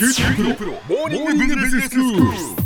九州大学モーニングビジネススクール。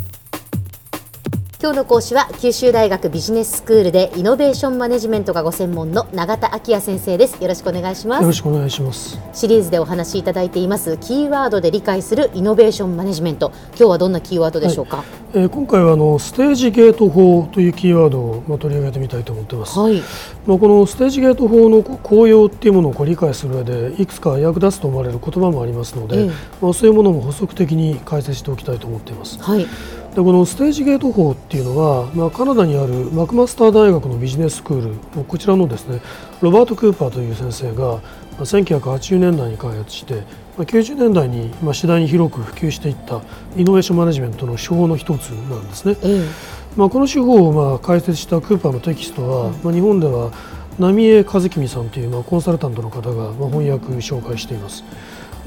今日の講師は九州大学ビジネススクールでイノベーションマネジメントがご専門の永田晃也先生です。よろしくお願いします。よろしくお願いします。シリーズでお話しいただいています。キーワードで理解するイノベーションマネジメント。今日はどんなキーワードでしょうか？えー今回はあのステージゲート法というキーワードをまあ取り上げてみたいと思っています。はい、まあこのステージゲート法のこ効用っていうものを理解する上でいくつか役立つと思われる言葉もありますので、ええ。まあそういうものも補足的に解説しておきたいと思っています。はい、でこのステージゲート法っていうのは、まあ、カナダにあるマクマスター大学のビジネススクールこちらのですねロバート・クーパーという先生がまあ1980年代に開発してまあ90年代にまあ次第に広く普及していったイノベーションマネジメントの手法の一つなんですね。ええまあ、この手法をまあ解説したクーパーのテキストは、まあ、日本では浪江和公さんというまあコンサルタントの方がまあ翻訳紹介しています。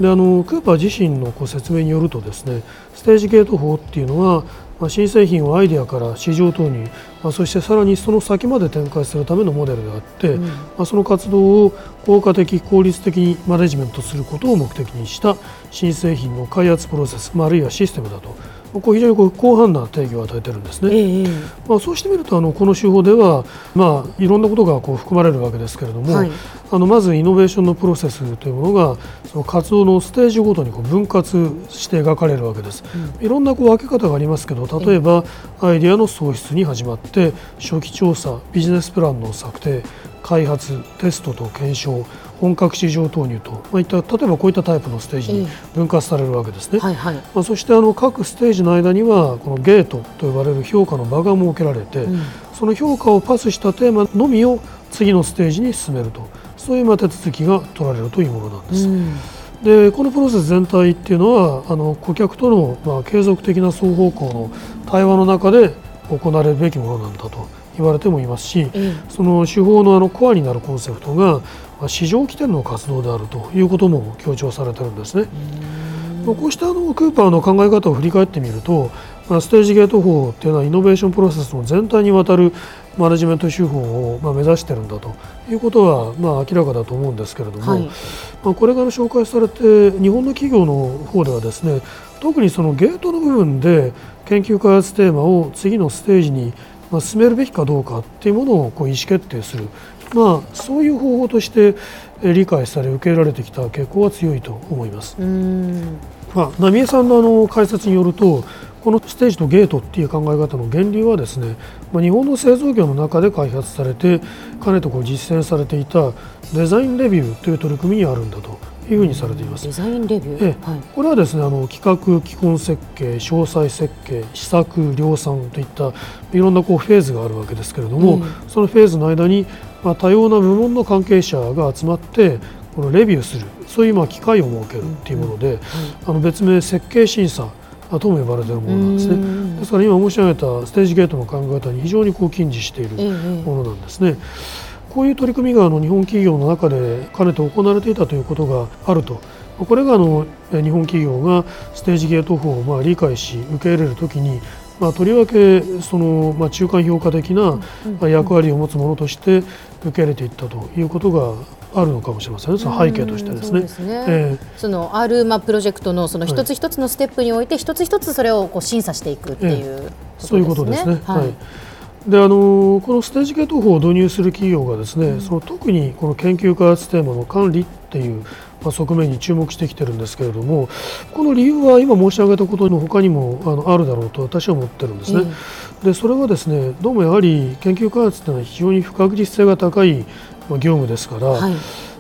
であのクーパー自身のこう説明によるとですねステージゲート法っていうのは、まあ、新製品をアイデアから市場投入、まあ、そしてさらにその先まで展開するためのモデルであって、うん。まあ、その活動を効果的効率的にマネジメントすることを目的にした新製品の開発プロセス、まあ、あるいはシステムだとこう非常にこう広範な定義を与えてるんですね。ええまあ、そうしてみるとあのこの手法では、まあ、いろんなことがこう含まれるわけですけれども、はいあのまずイノベーションのプロセスというものがその活動のステージごとにこう分割して描かれるわけです。いろんなこう分け方がありますけど例えばアイデアの創出に始まって初期調査ビジネスプランの策定開発テストと検証本格市場投入と、まあ、いった例えばこういったタイプのステージに分割されるわけですね。はいはい。まあ、そしてあの各ステージの間にはこのゲートと呼ばれる評価の場が設けられて、うん。その評価をパスしたテーマのみを次のステージに進めるとそういうまあ手続きが取られるというものなんです。うん。でこのプロセス全体っていうのはあの顧客とのまあ継続的な双方向の対話の中で行われるべきものなんだと言われてもいますし、ええ。その手法のあのコアになるコンセプトがまあ市場起点の活動であるということも強調されてるんですね。まあこうしたあのクーパーの考え方を振り返ってみると、まあ、ステージゲート法っていうのはイノベーションプロセスの全体にわたるマネジメント手法をまあ目指してるんだということはまあ明らかだと思うんですけれども、はい。まあ、これから紹介されて日本の企業の方ではですね特にそのゲートの部分で研究開発テーマを次のステージにまあ進めるべきかどうかっていうものをこう意思決定する、まあ、そういう方法としてえー理解され受け入れられてきた傾向は強いと思います。うん。まあ、浪江さんのあの解説によるとこのステージとゲートっていう考え方の源流はですね、まあ、日本の製造業の中で開発されてかねてこう実践されていたデザインレビューという取り組みにあるんだというふうにされています。デ。ザインレビュー、ええ。はい。これはですねあの企画、基本設計、詳細設計、試作、量産といったいろんなこうフェーズがあるわけですけれども、うん。そのフェーズの間に、まあ、多様な部門の関係者が集まってこのレビューするそういうまあ機会を設けるっていうもので、あの別名設計審査とも呼ばれているものなんですね。うん。ですから今申し上げたステージゲートの考え方に非常にこう近似しているええ。ものなんですね。こういう取り組みがあの日本企業の中でかねて行われていたということがあると。これがあのえ日本企業がステージゲート法をまあ理解し受け入れるときに、まあ、とりわけそのまあ中間評価的なまあ役割を持つものとして受け入れていったということがあるのかもしれませんね、その背景としてですね。うんその R マプロジェクトのその一つ一つのステップにおいて一つ一つそれをこう審査していくっていうそういうことですね。はいはい。であのこのステージゲート法を導入する企業がですね、その特にこの研究開発テーマの管理っていう、まあ、側面に注目してきてるんですけれどもこの理由は今申し上げたことの他にもあのあるだろうと私は思ってるんですね。でそれはですねどうもやはり研究開発というのは非常に不確実性が高い、まあ、業務ですから、はい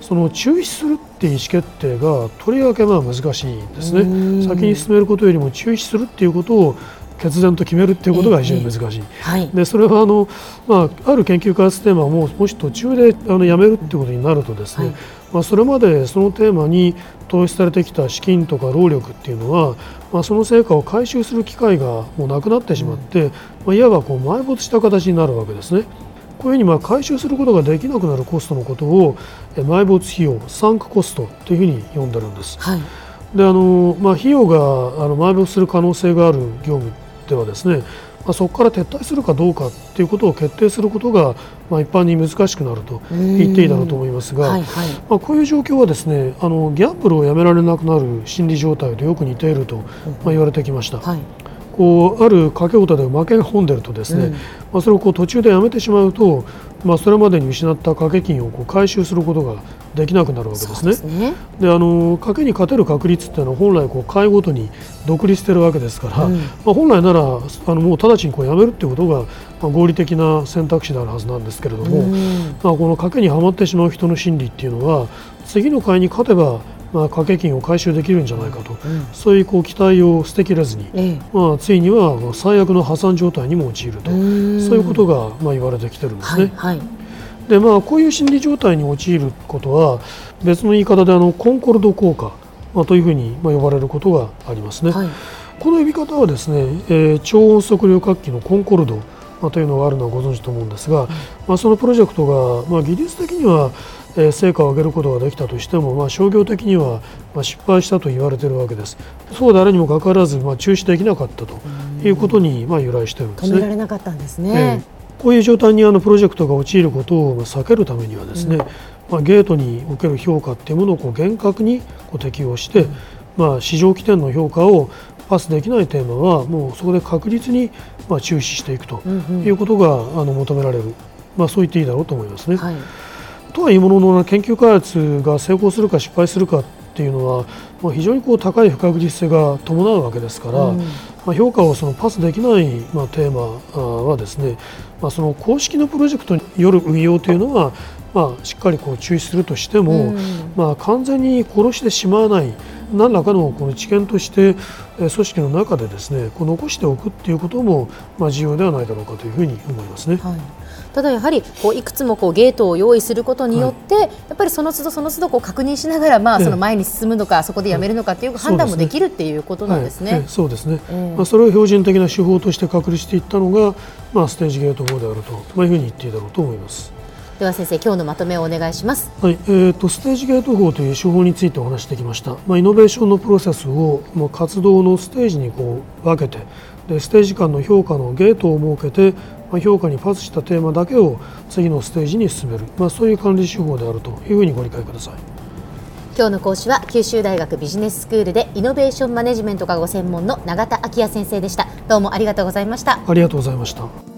その中止するっていう意思決定がとりわけまあ難しいんですねうん。先に進めることよりも中止するっていうことを決然と決めるっていうことが非常に難しい。はいでそれはあの、まあ、ある研究開発テーマをももし途中であのやめるっていうことになるとですね、はいまあ、それまでそのテーマに投資されてきた資金とか労力っていうのは、まあ、その成果を回収する機会がもうなくなってしまって、まあ、いわばこう埋没した形になるわけですね。こういうふうにまあ回収することができなくなるコストのことをえ埋没費用、サンクコストというふうに呼んでるんです。はいであのまあ、費用があの埋没する可能性がある業務っってはですね、まあ、そこから撤退するかどうかということを決定することが、まあ、一般に難しくなると言っていいだろうと思いますが、はいはい、まあ、こういう状況はですねあのギャンブルをやめられなくなる心理状態とよく似ていると、まあ、言われてきました。はいこうある掛け事で負けが込んでるとですね、うん、まあ、それをこう途中でやめてしまうと、まあ、それまでに失った掛け金をこう回収することができなくなるわけですね。で、ね、あの賭けに勝てる確率っていうのは本来こう回ごとに独立してるわけですから、うん、まあ、本来ならあのもう直ちにこうやめるっていうことが、まあ、合理的な選択肢であるはずなんですけれども、うん、まあ、この賭けにはまってしまう人の心理っていうのは次の回に勝てばまあ、掛け金を回収できるんじゃないかと、うん、そういうこう期待を捨てきれずに、ええ、まあ、ついには最悪の破産状態にも陥ると。そういうことがまあ言われてきてるんですね。はいはい、でまあ、こういう心理状態に陥ることは別の言い方であのコンコルド効果、まあ、というふうにまあ呼ばれることがありますね。はい、この呼び方はですね、えー、超音速量活気のコンコルド、まあ、というのがあるのはご存知と思うんですが、まあ、そのプロジェクトが、まあ、技術的にはえ成果を上げることができたとしても、まあ、商業的にはま失敗したと言われているわけです。そうであるにもかかわらず、まあ、中止できなかったということにまあ由来しているんですね。止められなかったんですね。えー、こういう状態にあのプロジェクトが陥ることを避けるためにはですね、うん、まあ、ゲートにおける評価っていうものをこう厳格にこう適用して、うん、まあ、市場起点の評価をパスできないテーマはもうそこで確実にまあ中止していくということがあの求められる、まあ、そう言っていいだろうと思いますね。はいとはいうものの研究開発が成功するか失敗するかっていうのは、まあ、非常にこう高い不確実性が伴うわけですから、うん、まあ、評価をそのパスできない、まあ、テーマはですね、まあ、その公式のプロジェクトによる運用というのは、まあ、しっかりこう注意するとしても、うん、まあ、完全に殺してしまわない何らかのこの知見として組織の中でですねこう残しておくっていうことも、まあ、重要ではないだろうかというふうに思いますね。はいただやはりこういくつもこうゲートを用意することによって、はい、やっぱりその都度その都度こう確認しながらまあその前に進むのか、そこでやめるのかという判断もできるっていうことなんですね。そうですね。まあそれを標準的な手法として確立していったのがまあステージゲート法であるとまあいうふうに言っていいだろうと思います。では先生今日のまとめをお願いします。はい、えっ、ー、とステージゲート法という手法についてお話してきました。まあイノベーションのプロセスをもう活動のステージにこう分けて、でステージ間の評価のゲートを設けてま評価にパスしたテーマだけを次のステージに進める、まあ、そういう管理手法であるというふうにご理解ください。今日の講師は九州大学ビジネススクールでイノベーションマネジメントがご専門の永田昭也先生でした。どうもありがとうございました。ありがとうございました